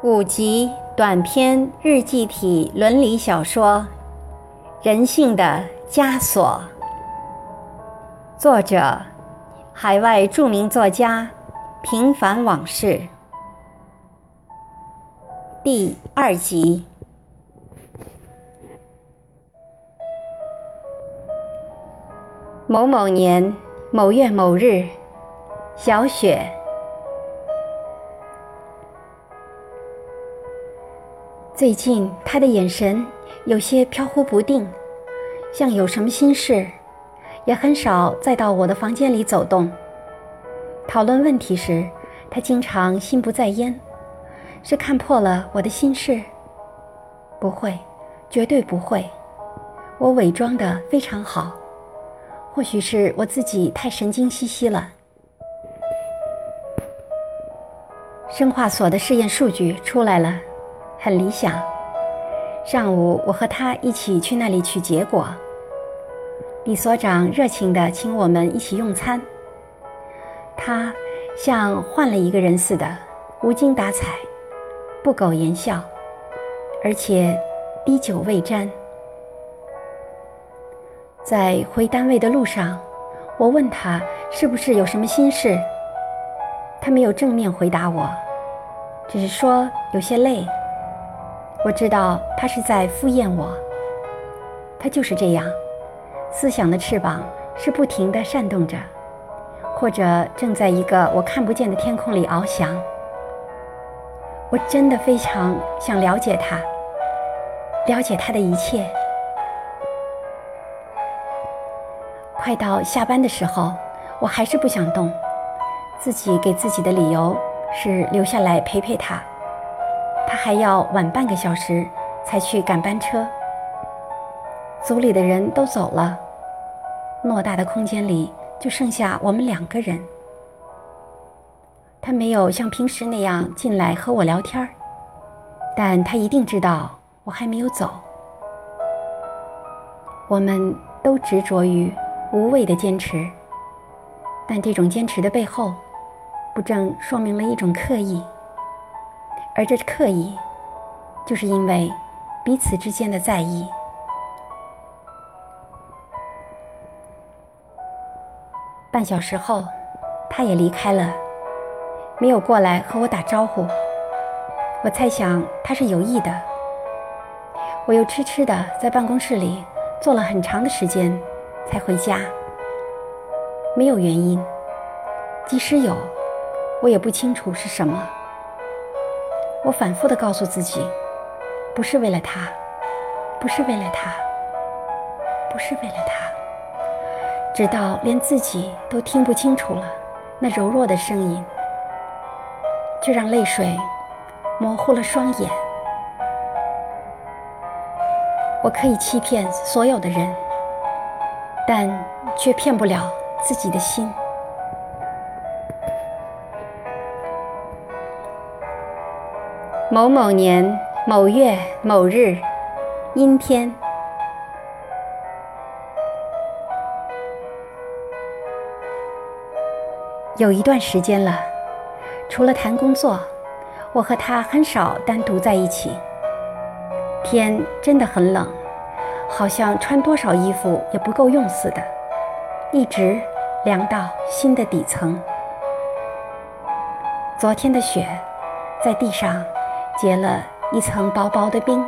五集短篇日记体伦理小说《人性的枷锁》，作者：海外著名作家平凡往事，第二集。某某年某月某日，小雪。最近他的眼神有些飘忽不定，像有什么心事，也很少再到我的房间里走动。讨论问题时，他经常心不在焉，是看破了我的心事？不会，绝对不会，我伪装的非常好。或许是我自己太神经兮兮了。生化所的试验数据出来了。很理想。上午我和他一起去那里取结果。李所长热情地请我们一起用餐。他像换了一个人似的，无精打采，不苟言笑，而且滴酒未沾。在回单位的路上，我问他是不是有什么心事。他没有正面回答我，只是说有些累。我知道他是在敷衍我。他就是这样，思想的翅膀是不停地扇动着，或者正在一个我看不见的天空里翱翔。我真的非常想了解他，了解他的一切。快到下班的时候，我还是不想动，自己给自己的理由是留下来陪陪他。他还要晚半个小时才去赶班车。组里的人都走了，偌大的空间里就剩下我们两个人。他没有像平时那样进来和我聊天但他一定知道我还没有走。我们都执着于无谓的坚持，但这种坚持的背后，不正说明了一种刻意？而这刻意，就是因为彼此之间的在意。半小时后，他也离开了，没有过来和我打招呼。我猜想他是有意的。我又痴痴的在办公室里坐了很长的时间，才回家。没有原因，即使有，我也不清楚是什么。我反复的告诉自己，不是为了他，不是为了他，不是为了他，直到连自己都听不清楚了那柔弱的声音，就让泪水模糊了双眼。我可以欺骗所有的人，但却骗不了自己的心。某某年某月某日，阴天。有一段时间了，除了谈工作，我和他很少单独在一起。天真的很冷，好像穿多少衣服也不够用似的，一直凉到心的底层。昨天的雪，在地上。结了一层薄薄的冰，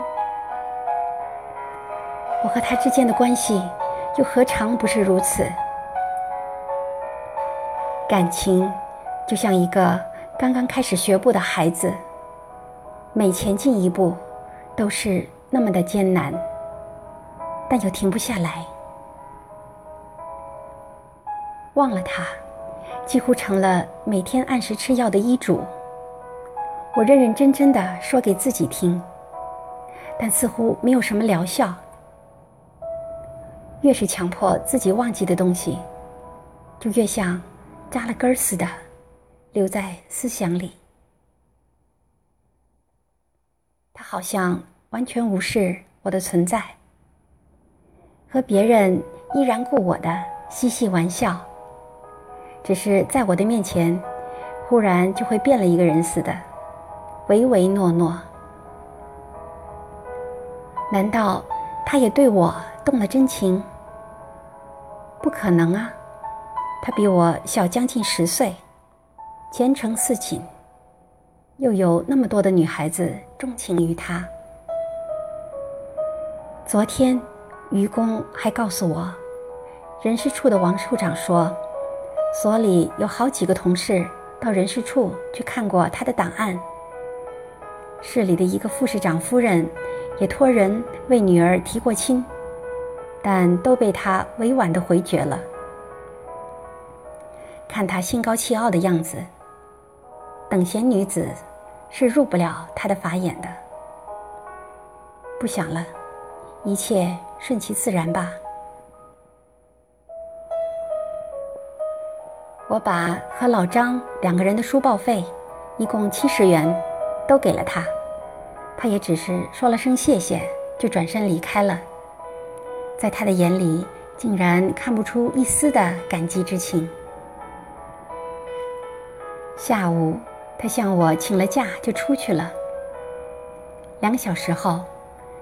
我和他之间的关系又何尝不是如此？感情就像一个刚刚开始学步的孩子，每前进一步都是那么的艰难，但又停不下来。忘了他，几乎成了每天按时吃药的医嘱。我认认真真的说给自己听，但似乎没有什么疗效。越是强迫自己忘记的东西，就越像扎了根似的，留在思想里。他好像完全无视我的存在，和别人依然故我的嬉戏玩笑，只是在我的面前，忽然就会变了一个人似的。唯唯诺诺。难道他也对我动了真情？不可能啊，他比我小将近十岁，前程似锦，又有那么多的女孩子钟情于他。昨天，愚公还告诉我，人事处的王处长说，所里有好几个同事到人事处去看过他的档案。市里的一个副市长夫人。也托人为女儿提过亲，但都被他委婉的回绝了。看他心高气傲的样子，等闲女子是入不了他的法眼的。不想了，一切顺其自然吧。我把和老张两个人的书报费，一共七十元，都给了他。他也只是说了声谢谢，就转身离开了。在他的眼里，竟然看不出一丝的感激之情。下午，他向我请了假，就出去了。两小时后，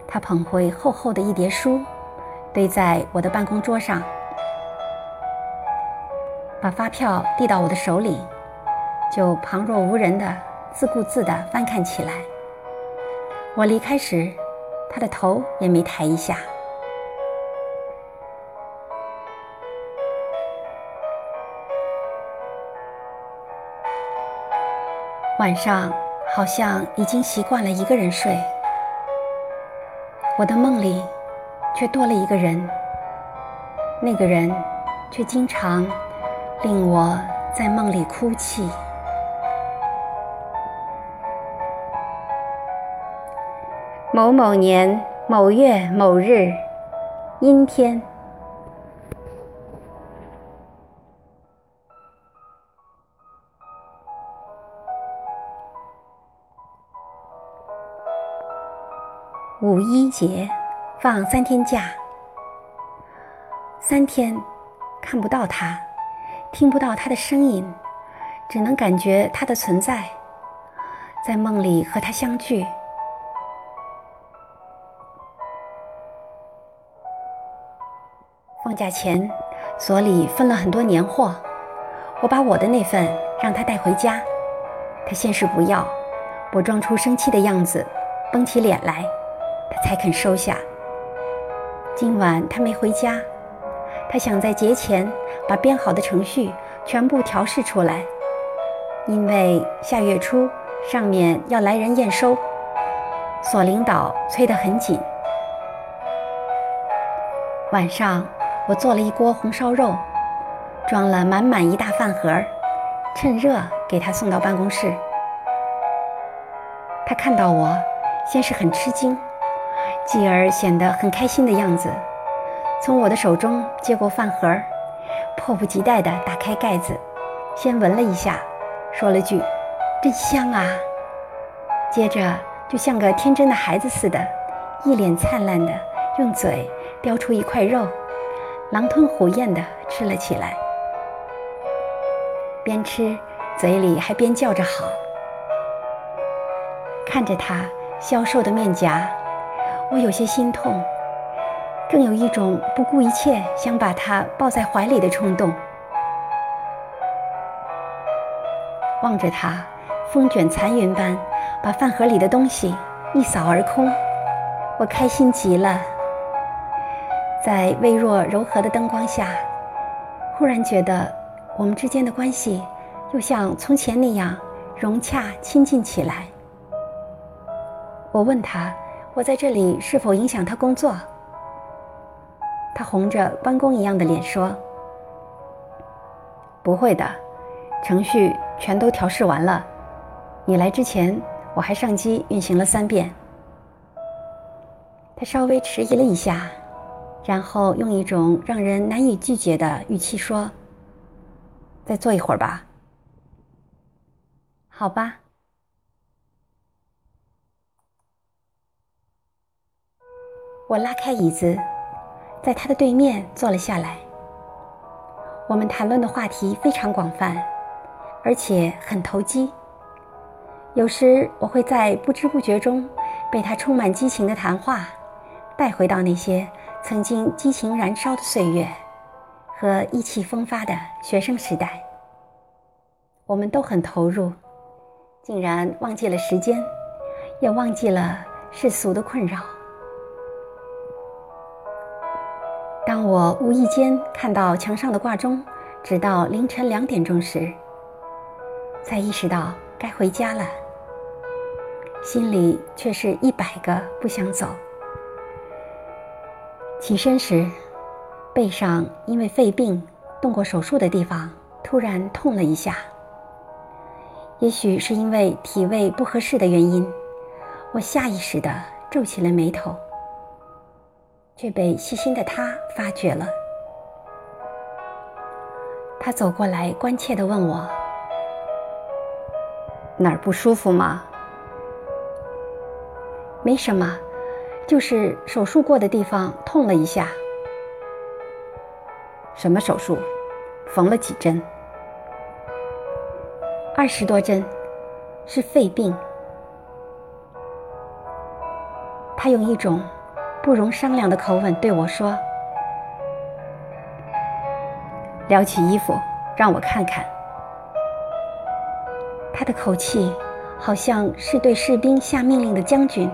他捧回厚厚的一叠书，堆在我的办公桌上，把发票递到我的手里，就旁若无人的自顾自地翻看起来。我离开时，他的头也没抬一下。晚上好像已经习惯了一个人睡，我的梦里却多了一个人，那个人却经常令我在梦里哭泣。某某年某月某日，阴天。五一节放三天假，三天看不到他，听不到他的声音，只能感觉他的存在，在梦里和他相聚。放假前，所里分了很多年货，我把我的那份让他带回家。他先是不要，我装出生气的样子，绷起脸来，他才肯收下。今晚他没回家，他想在节前把编好的程序全部调试出来，因为下月初上面要来人验收，所领导催得很紧。晚上。我做了一锅红烧肉，装了满满一大饭盒，趁热给他送到办公室。他看到我，先是很吃惊，继而显得很开心的样子，从我的手中接过饭盒，迫不及待地打开盖子，先闻了一下，说了句“真香啊”，接着就像个天真的孩子似的，一脸灿烂地用嘴叼出一块肉。狼吞虎咽地吃了起来，边吃嘴里还边叫着好。看着他消瘦的面颊，我有些心痛，更有一种不顾一切想把他抱在怀里的冲动。望着他风卷残云般把饭盒里的东西一扫而空，我开心极了。在微弱柔和的灯光下，忽然觉得我们之间的关系又像从前那样融洽亲近起来。我问他：“我在这里是否影响他工作？”他红着关公一样的脸说：“不会的，程序全都调试完了。你来之前，我还上机运行了三遍。”他稍微迟疑了一下。然后用一种让人难以拒绝的语气说：“再坐一会儿吧。”好吧。我拉开椅子，在他的对面坐了下来。我们谈论的话题非常广泛，而且很投机。有时我会在不知不觉中被他充满激情的谈话带回到那些曾经激情燃烧的岁月和意气风发的学生时代。我们都很投入，竟然忘记了时间，也忘记了世俗的困扰。当我无意间看到墙上的挂钟直到凌晨两点钟时，才意识到该回家了，心里却是一百个不想走。起身时，背上因为肺病动过手术的地方突然痛了一下。也许是因为体位不合适的原因，我下意识地皱起了眉头，却被细心的他发觉了。他走过来，关切地问我：“哪儿不舒服吗？”“没什么，就是手术过的地方痛了一下。”“什么手术？缝了几针？”二十多针，是肺病。他用一种不容商量的口吻对我说：“撩起衣服，让我看看。”他的口气好像是对士兵下命令的将军，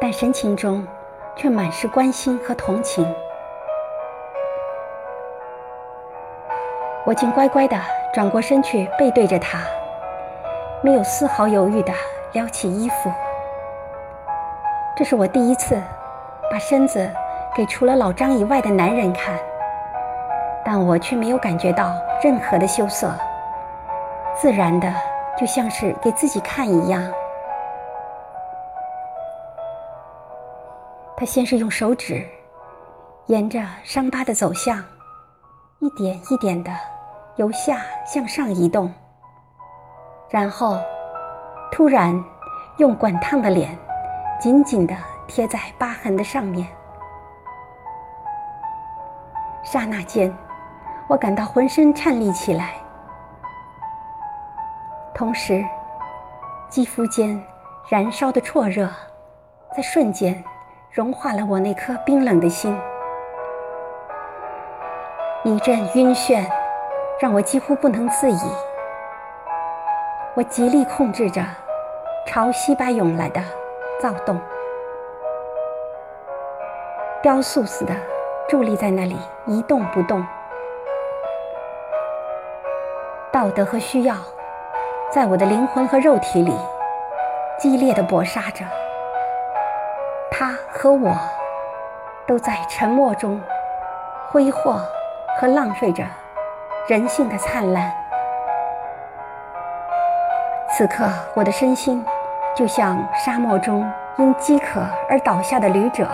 但神情中却满是关心和同情。我竟乖乖的。转过身去，背对着他，没有丝毫犹豫地撩起衣服。这是我第一次把身子给除了老张以外的男人看，但我却没有感觉到任何的羞涩，自然的就像是给自己看一样。他先是用手指沿着伤疤的走向，一点一点的。由下向上移动，然后突然用滚烫的脸紧紧地贴在疤痕的上面。刹那间，我感到浑身颤栗起来，同时肌肤间燃烧的灼热在瞬间融化了我那颗冰冷的心，一阵晕眩。让我几乎不能自已。我极力控制着朝西边涌来的躁动，雕塑似的伫立在那里一动不动。道德和需要在我的灵魂和肉体里激烈的搏杀着，和我都在沉默中挥霍和浪费着。人性的灿烂。此刻，我的身心就像沙漠中因饥渴而倒下的旅者，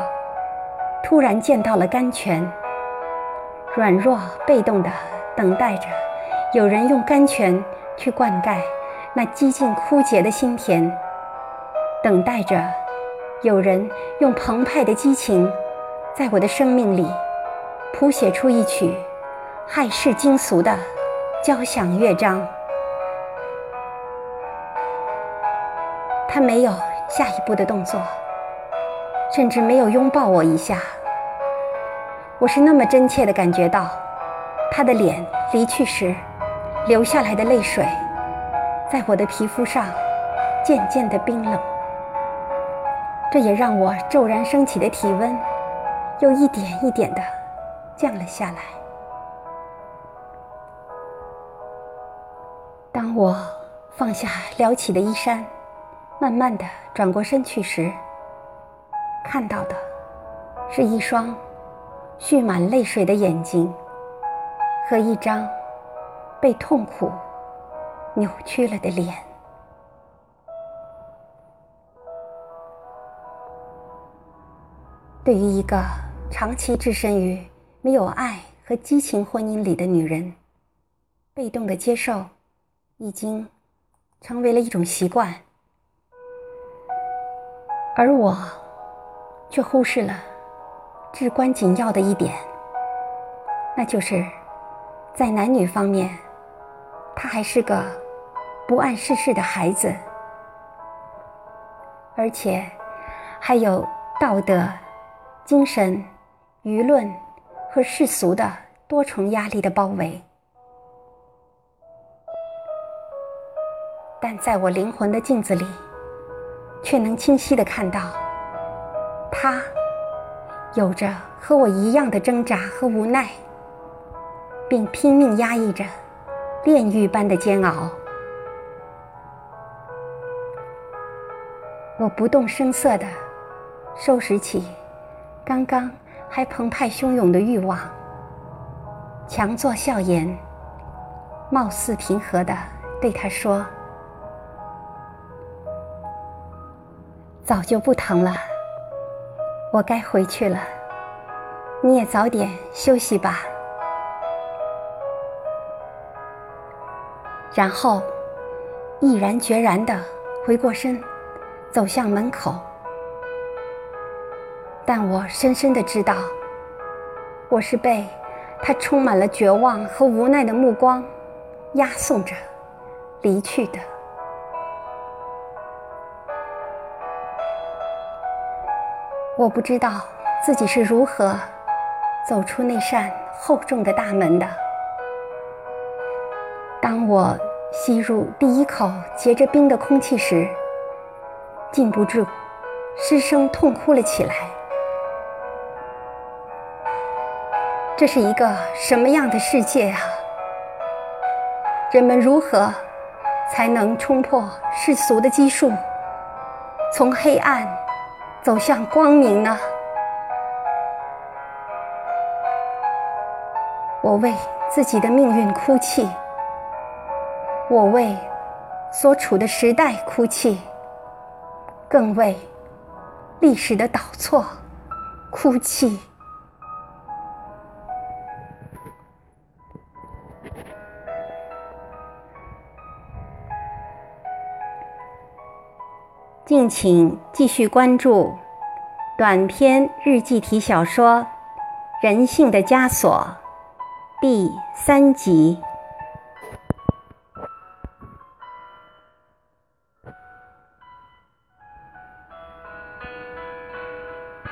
突然见到了甘泉，软弱被动地等待着有人用甘泉去灌溉那几近枯竭的心田，等待着有人用澎湃的激情，在我的生命里谱写出一曲。骇世惊俗的交响乐章，他没有下一步的动作，甚至没有拥抱我一下。我是那么真切的感觉到，他的脸离去时流下来的泪水，在我的皮肤上渐渐的冰冷。这也让我骤然升起的体温，又一点一点的降了下来。当我放下撩起的衣衫，慢慢的转过身去时，看到的是一双蓄满泪水的眼睛和一张被痛苦扭曲了的脸。对于一个长期置身于没有爱和激情婚姻里的女人，被动的接受。已经成为了一种习惯，而我却忽视了至关紧要的一点，那就是在男女方面，他还是个不谙世事的孩子，而且还有道德、精神、舆论和世俗的多重压力的包围。但在我灵魂的镜子里，却能清晰的看到，他有着和我一样的挣扎和无奈，并拼命压抑着炼狱般的煎熬。我不动声色的收拾起刚刚还澎湃汹涌的欲望，强作笑颜，貌似平和的对他说。早就不疼了，我该回去了。你也早点休息吧。然后，毅然决然地回过身，走向门口。但我深深的知道，我是被他充满了绝望和无奈的目光押送着离去的。我不知道自己是如何走出那扇厚重的大门的。当我吸入第一口结着冰的空气时，禁不住失声痛哭了起来。这是一个什么样的世界啊？人们如何才能冲破世俗的拘束，从黑暗？走向光明呢？我为自己的命运哭泣，我为所处的时代哭泣，更为历史的倒错哭泣。请继续关注短篇日记体小说《人性的枷锁》第三集。